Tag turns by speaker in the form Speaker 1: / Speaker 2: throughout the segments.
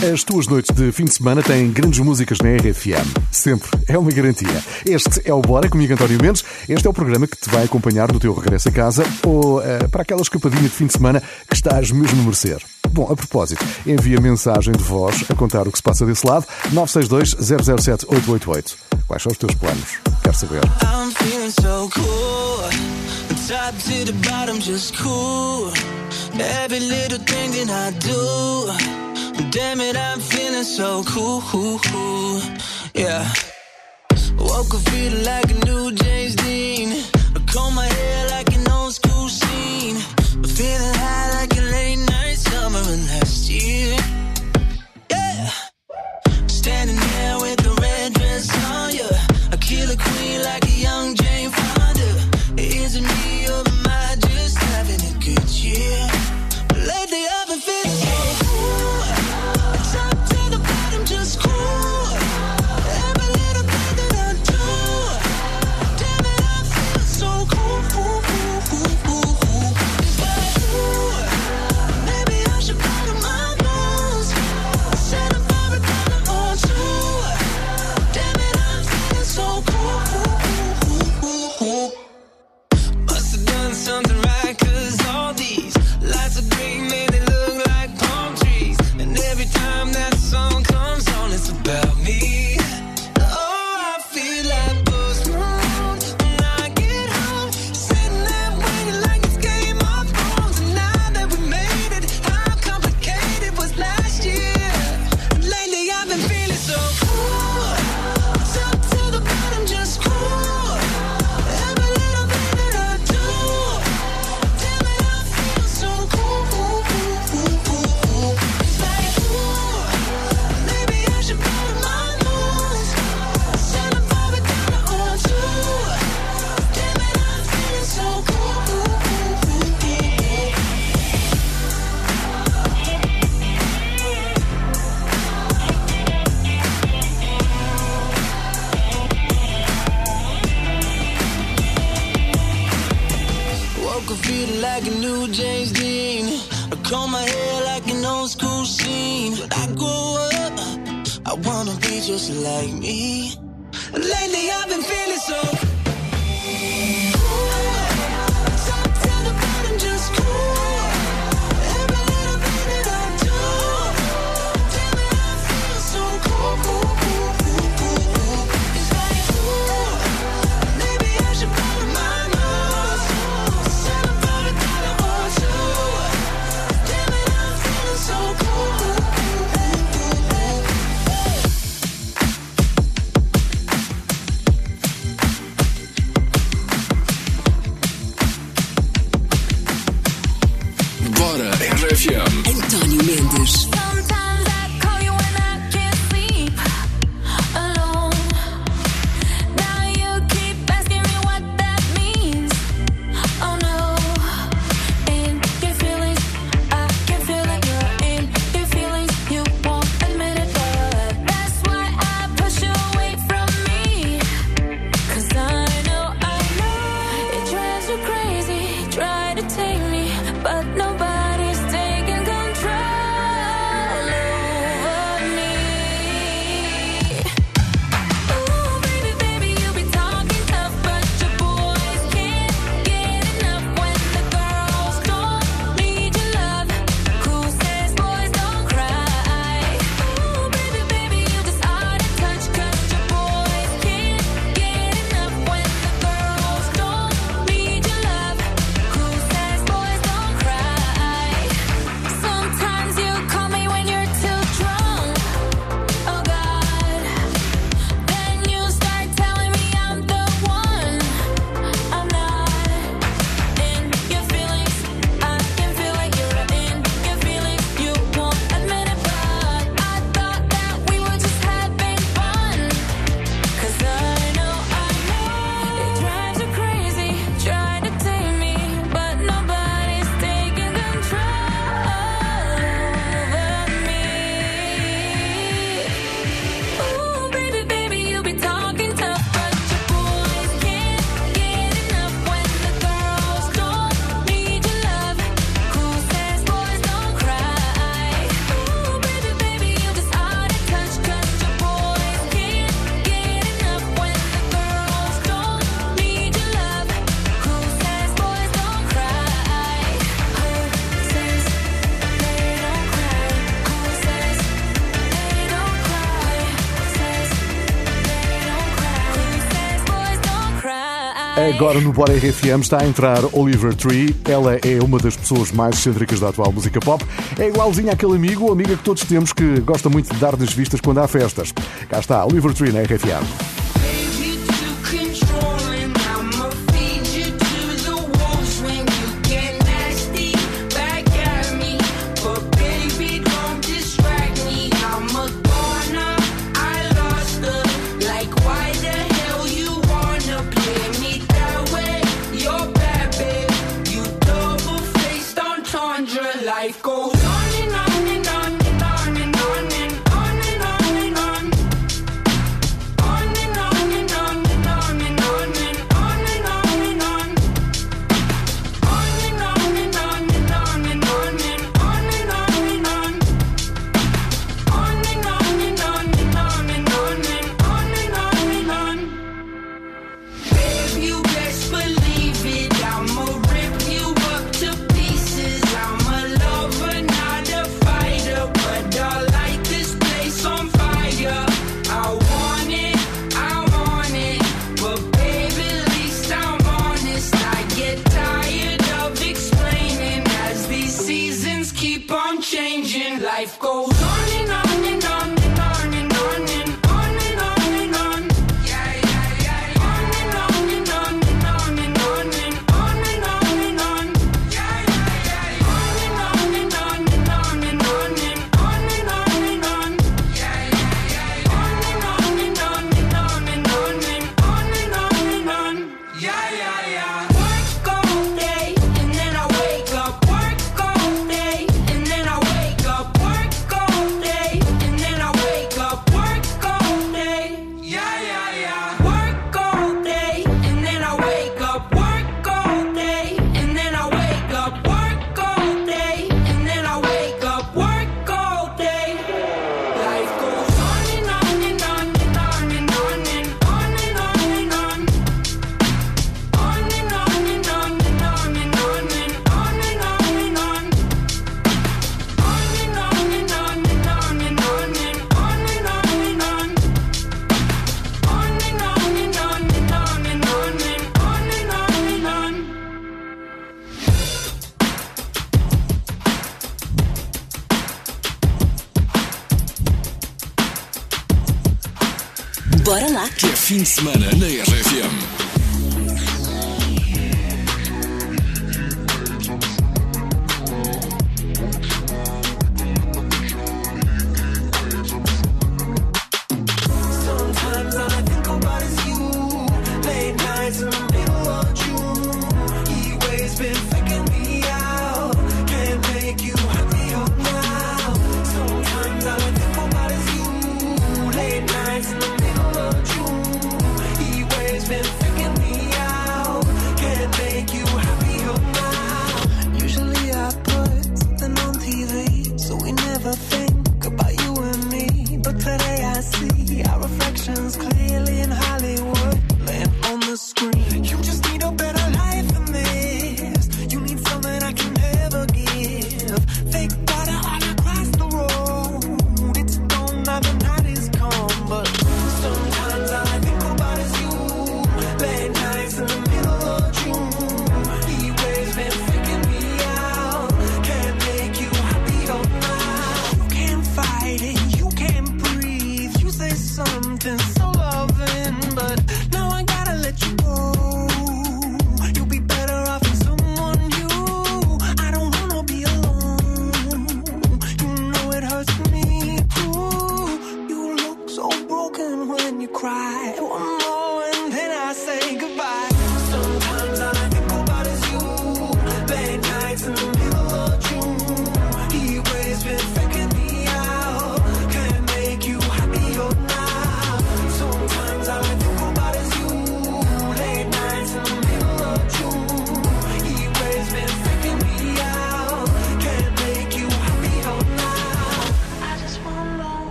Speaker 1: As tuas noites de fim de semana têm grandes músicas na RFM. Sempre. É uma garantia. Este é o Bora comigo, António Mendes. Este é o programa que te vai acompanhar no teu regresso a casa ou uh, para aquela escapadinha de fim de semana que estás mesmo a merecer. Bom, a propósito, envia mensagem de voz a contar o que se passa desse lado. 962 007 888. Quais são os teus planos? Quero saber. I'm feeling so cool. Top to the bottom, just cool. Every little thing that I do. Damn it, I'm feeling so cool. Yeah. Woke up feeling like a new James Dean. I comb my time that song
Speaker 2: Agora no Bora RFM está a entrar Oliver Tree. Ela é uma das pessoas mais excêntricas da atual música pop. É igualzinha àquele amigo ou amiga que todos temos que gosta muito de dar nas vistas quando há festas. Cá está, Oliver Tree na RFM.
Speaker 3: Fim de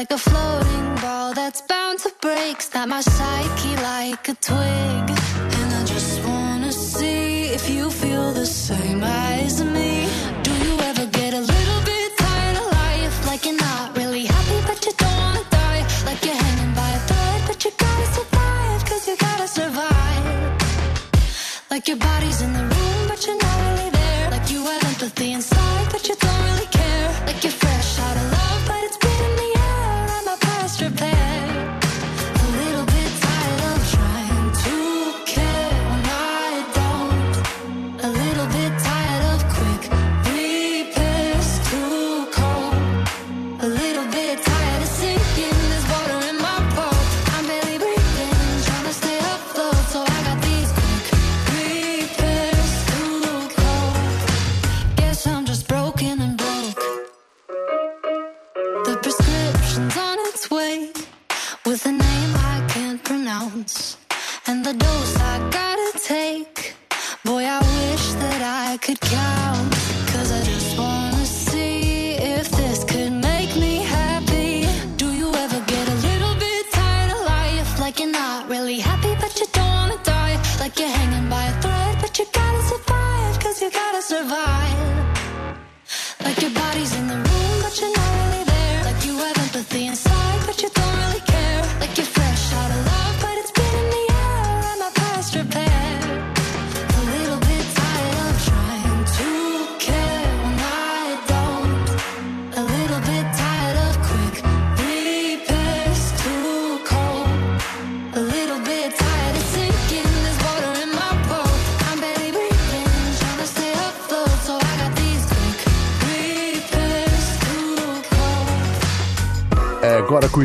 Speaker 4: Agora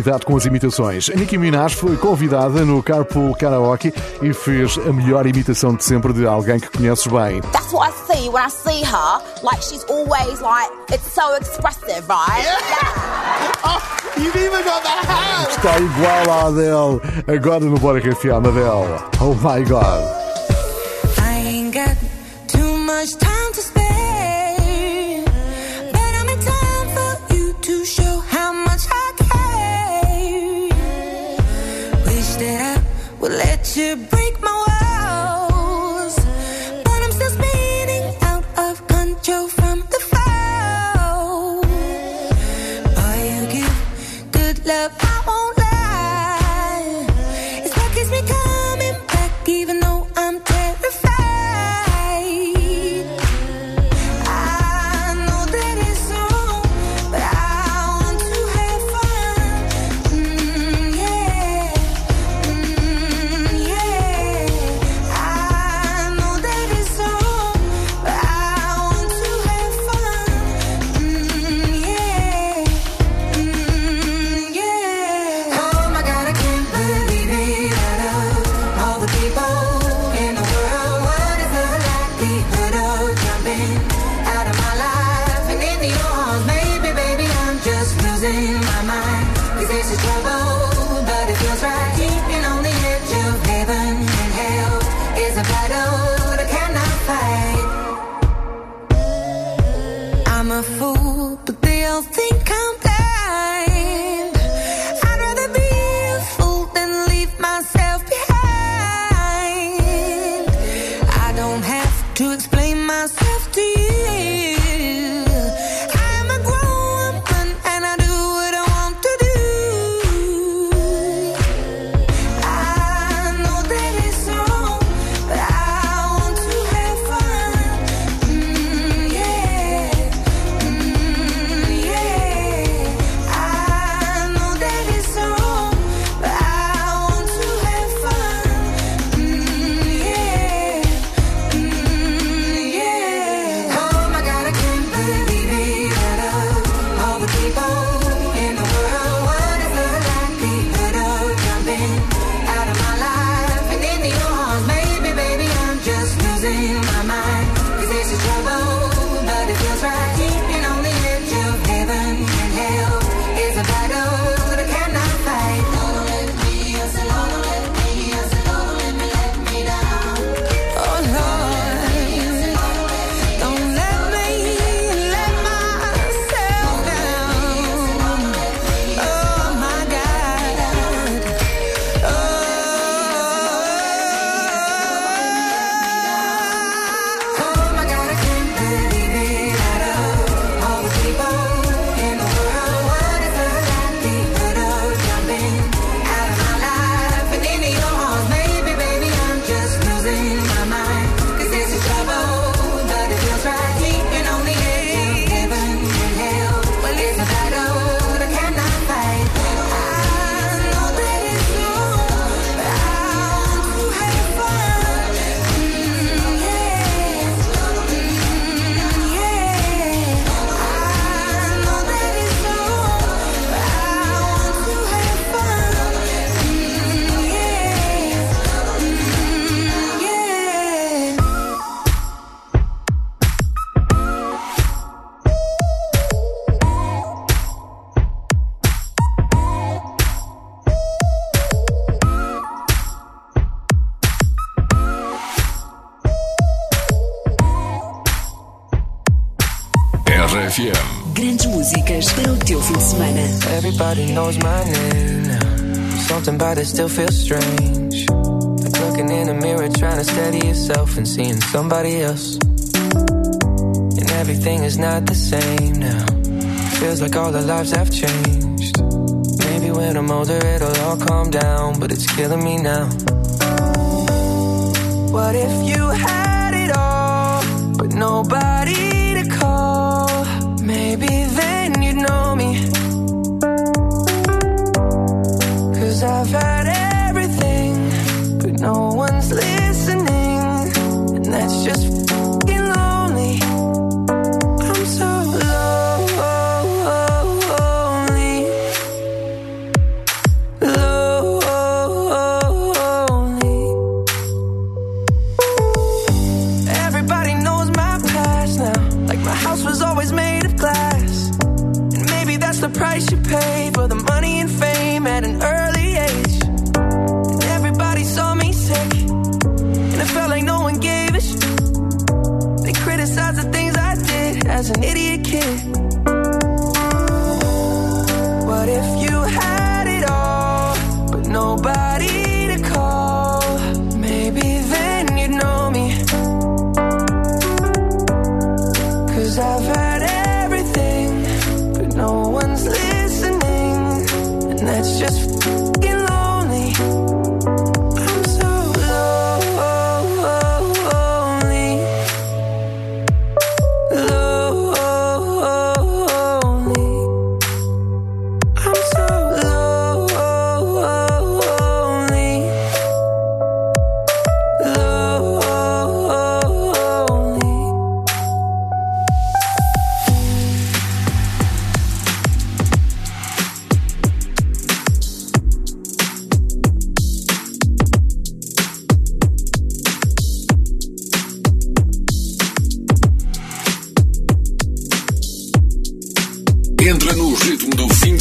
Speaker 4: cuidado com as imitações. A Nicki Minaj foi convidada no Carpool Karaoke e fez a melhor imitação de sempre de alguém que conheces bem.
Speaker 5: That's what I see when I see her. Like she's always like, it's so expressive, right? Yeah.
Speaker 6: yeah. Oh, you've even got hand.
Speaker 4: Está igual à Adele. Agora no Bora FM, Adele. Oh my God.
Speaker 2: I ain't got too much time
Speaker 7: it still feels strange. Like looking in a mirror, trying to steady yourself and seeing somebody else. And everything is not the same now. Feels like all our lives have changed. Maybe when I'm older, it'll all calm down, but it's killing me now. What if you had it all, but nobody to call? Maybe then you'd know me. Cause I've had listening. And that's just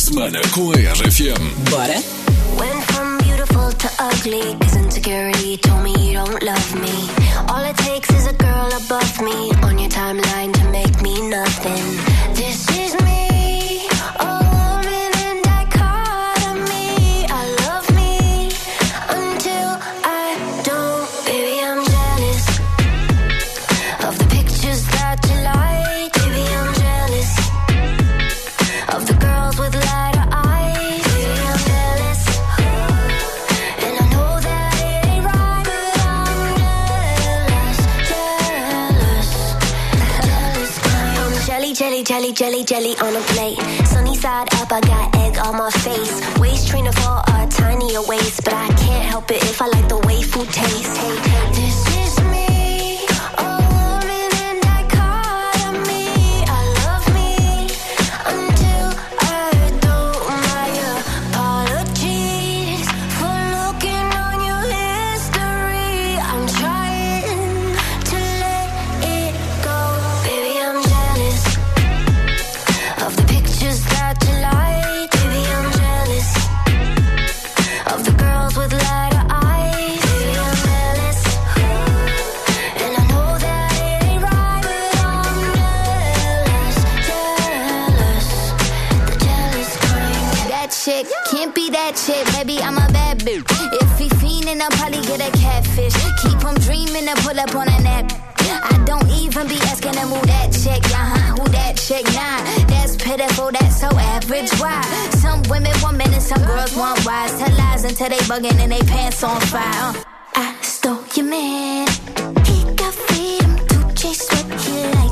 Speaker 8: semana com a RFM.
Speaker 9: Bora?
Speaker 10: Went from beautiful to ugly, cause insecurity told me you don't love me. All it takes is a girl above me on your timeline to make me nothing. Jelly, jelly, on a plate. Sunny side up, I got egg on my face. Waist trainer for a tinier waist, but I can't help it if I like the way food tastes. This
Speaker 11: chick, baby. I'm a bad bitch. If he fiendin', I'll probably get a catfish. Keep him dreamin' to pull up on a nap. I don't even be asking him who that chick, uh huh, who that chick, nah. That's pitiful, that's so average. Why? Some women want men and some girls want wise. Tell lies until they bugging and they pants on fire. Uh, I stole your man. He got freedom to chase what he likes.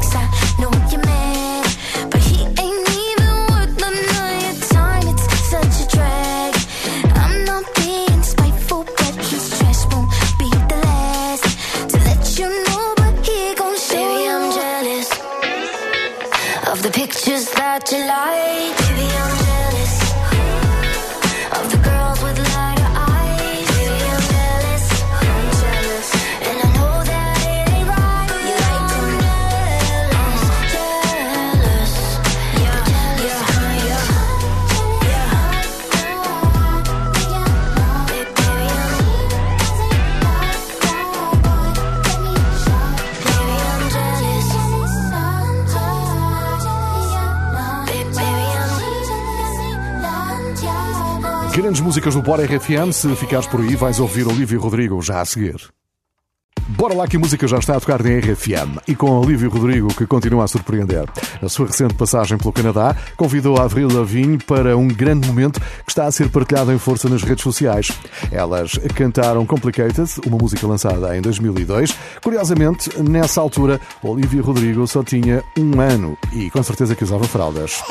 Speaker 10: Pictures that you
Speaker 12: grandes músicas do Bora RFM. Se ficares por aí, vais ouvir Olívio Rodrigo já a seguir. Bora lá que a música já está a tocar na RFM e com Olívio Rodrigo que continua a surpreender. A sua recente passagem pelo Canadá convidou a Avril Lavigne para um grande momento que está a ser partilhado em força nas redes sociais. Elas cantaram Complicated, uma música lançada em 2002. Curiosamente, nessa altura, Olívio Rodrigo só tinha um ano e com certeza que usava fraldas.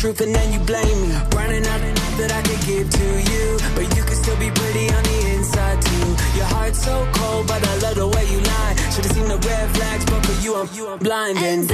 Speaker 1: truth and then you blame me. Running out of love that I could give to you, but you can still be pretty on the inside too. Your heart's so cold, but I love the way you lie. Should've seen the red flags, but for you I'm, you I'm blind and,
Speaker 10: and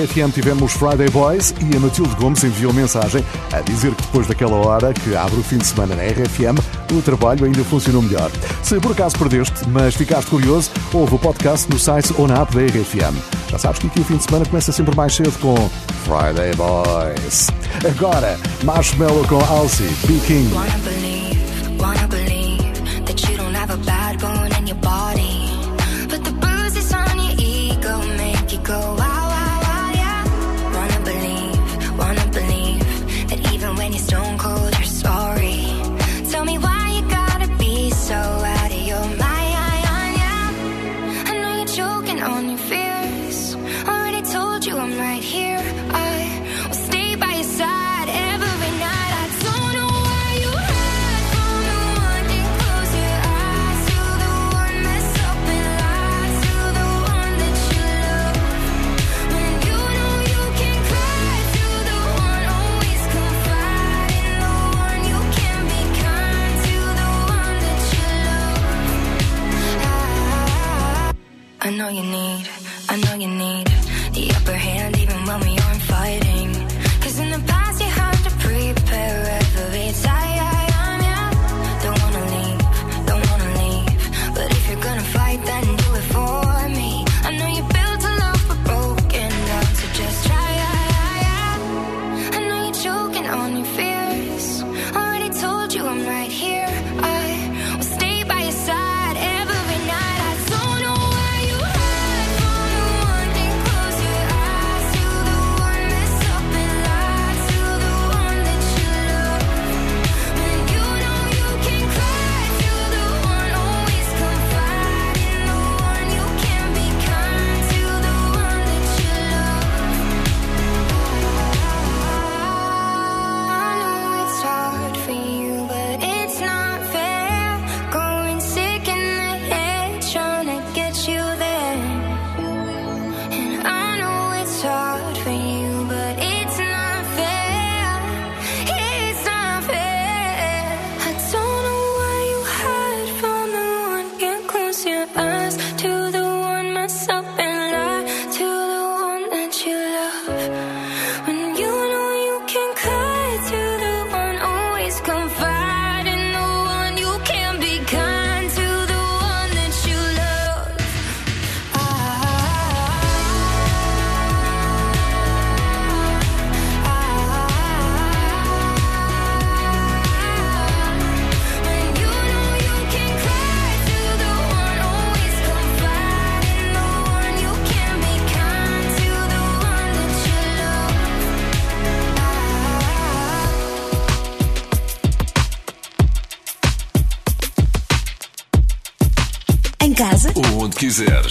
Speaker 13: RFM tivemos Friday Boys e a Matilde Gomes enviou mensagem a dizer que depois daquela hora que abre o fim de semana na RFM, o trabalho ainda funcionou melhor. Se por acaso perdeste, mas ficaste curioso, ouve o podcast no site ou na app da RFM. Já sabes que aqui o fim de semana começa sempre mais cedo com Friday Boys. Agora, Marshmallow com Alcy, Be King.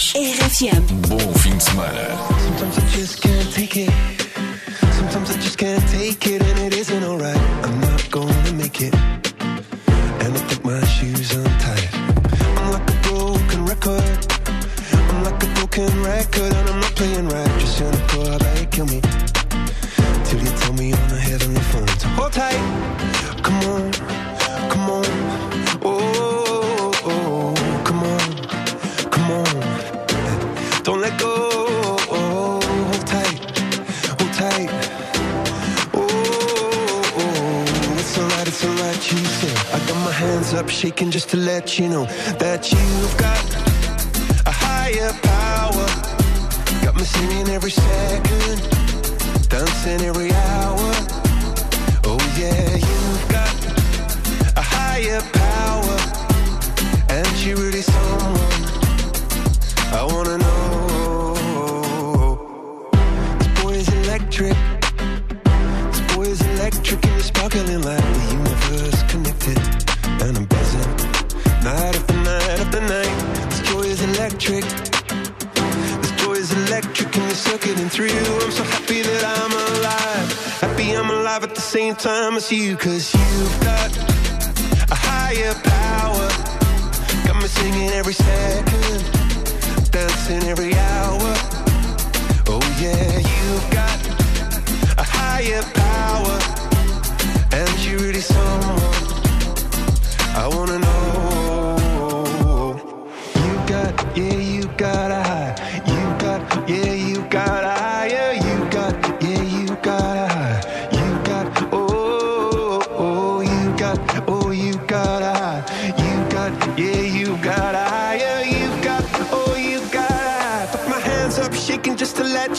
Speaker 8: Português.
Speaker 9: RFM.
Speaker 8: Bom fim de semana.
Speaker 3: Sometimes I just can't take it. Sometimes I just can't take it and it isn't alright. I'm not gonna make it. And I put my shoes on. cappuccino.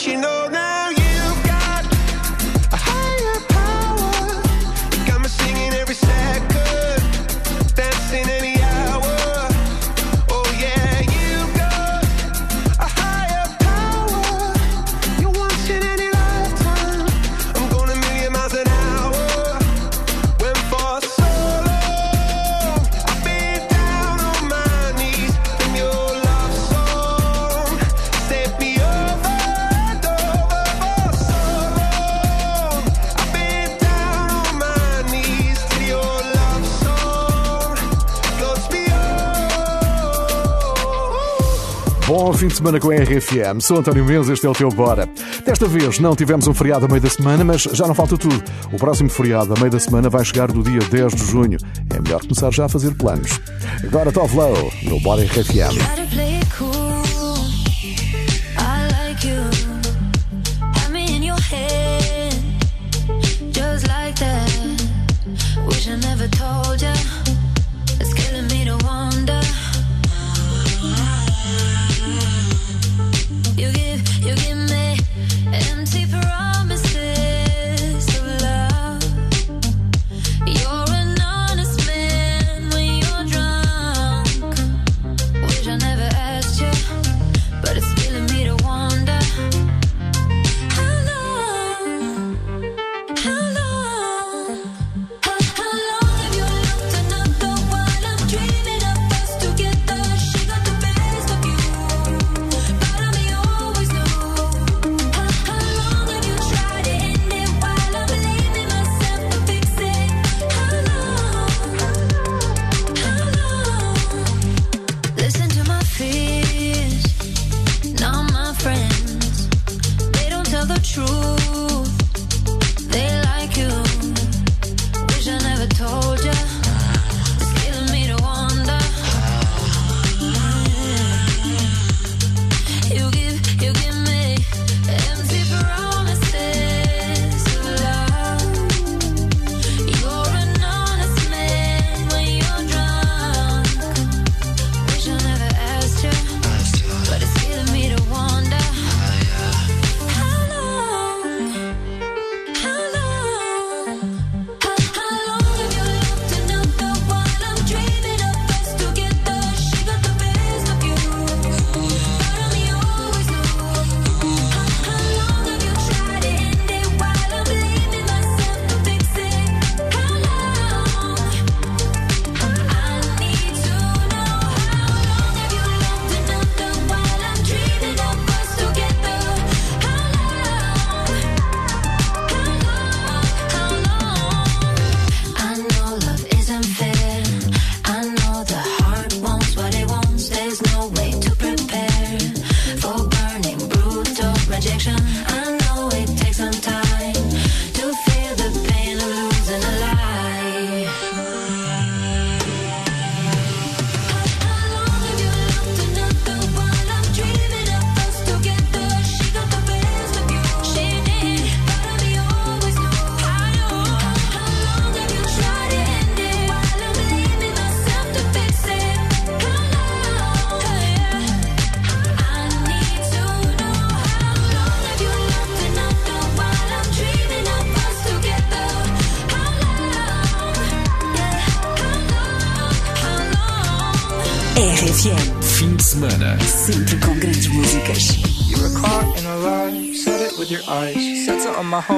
Speaker 3: you know now.
Speaker 12: semana com a RFM. Sou António Mendes, este é o teu Bora. Desta vez não tivemos um feriado a meio da semana, mas já não falta tudo. O próximo feriado a meio da semana vai chegar do dia 10 de junho. É melhor começar já a fazer planos. Agora Tove no Bora RFM.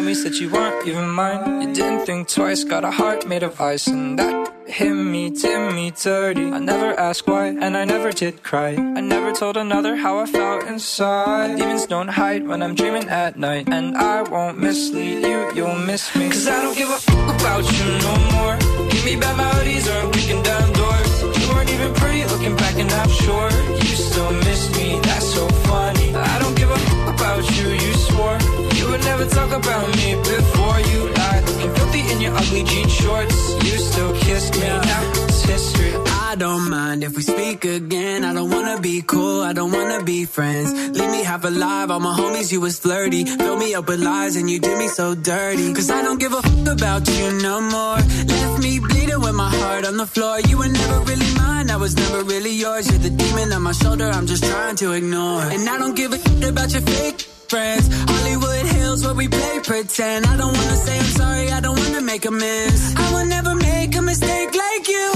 Speaker 2: My homies that you weren't even mine. You didn't think twice, got a heart made of ice, and that hit me, did me dirty. I never asked why, and I never did cry. I never told another how I felt inside. Demons don't hide when I'm dreaming at night, and I won't mislead you, you'll miss me. Cause I don't give a fuck about you no more. Give me bad melodies or I'm kicking down doors. You weren't even pretty looking back, and I'm sure you still miss me. That's so funny. I don't give a fuck about you, you swore would never talk about me before you lied. Looking filthy in your ugly jean shorts. You still kiss me, now it's history.
Speaker 1: I don't mind if we speak again. I don't wanna be cool, I don't wanna be friends. Leave me half alive, all my homies, you was flirty. Fill me up with lies and you did me so dirty. Cause I don't give a fuck about you no more. Left me bleeding with my heart on the floor. You were never really mine, I was never really yours. You're the demon on my shoulder, I'm just trying to ignore. And I don't give a shit about your fake friends. Hollywood Hills where we play pretend. I don't wanna say I'm sorry, I don't wanna make amends. I will never make a mistake like you.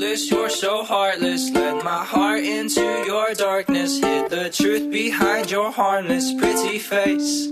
Speaker 2: You're so heartless. Let my heart into your darkness. Hid the truth behind your harmless, pretty face.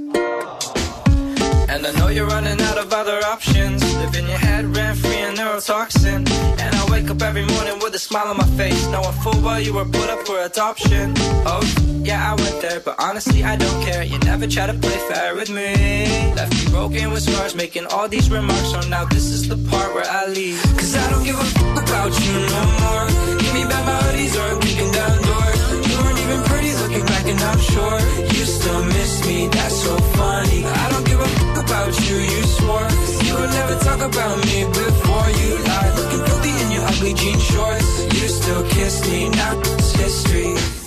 Speaker 2: And I know you're running out of other options. Live in your head, rent free and neurotoxin. And I wake up every morning with a smile on my face, knowing full well you were put up for adoption. Oh, yeah, I went there, but honestly, I don't care. You never try to play fair with me. Left me broken with scars, making all these remarks. So now this is the part where I leave. Cause I don't give a fuck about you no more. Give me back my hoodies or I'm kicking down doors. You weren't even pretty looking back, and I'm sure you still miss me. That's so funny. I don't give a about you, you swore you would never talk about me before you lied. Looking filthy in your ugly jean shorts. You still kiss me, now it's history.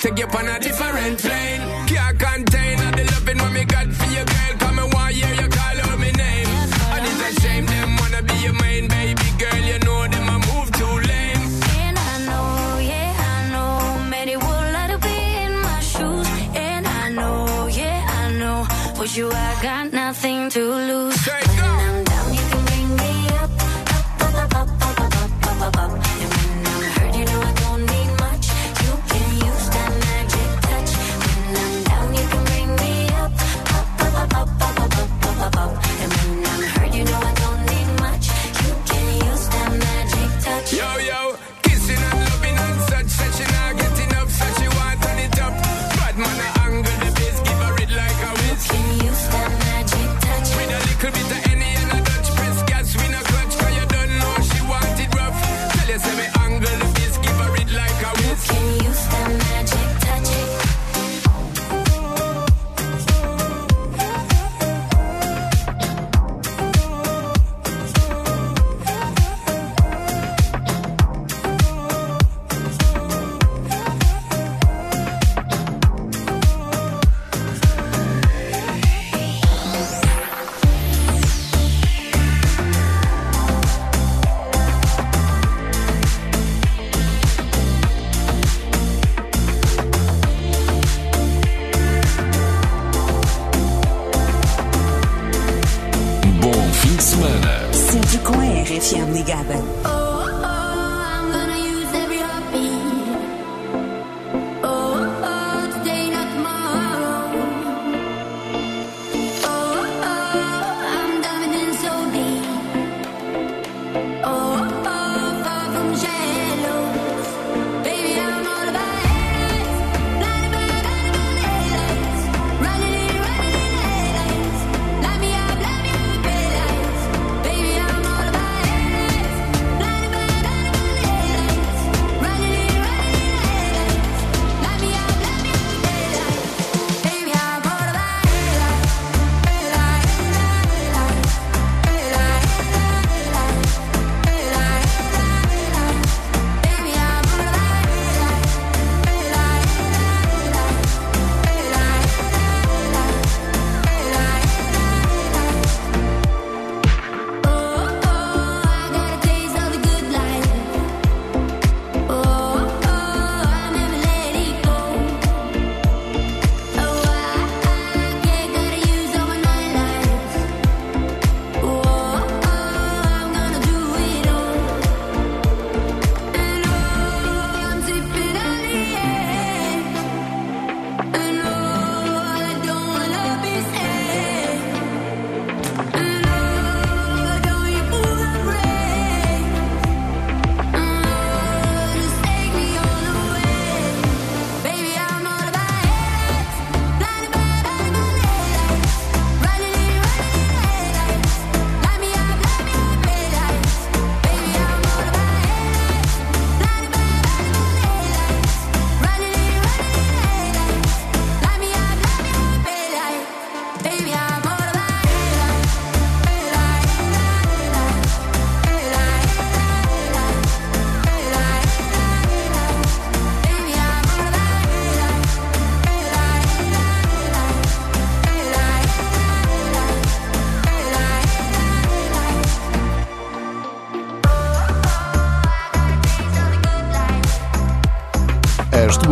Speaker 14: take your
Speaker 4: on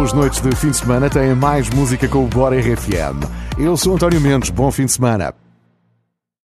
Speaker 12: suas noites de fim de semana têm mais música com o Bora RFM. Eu sou António Mendes, bom fim de semana.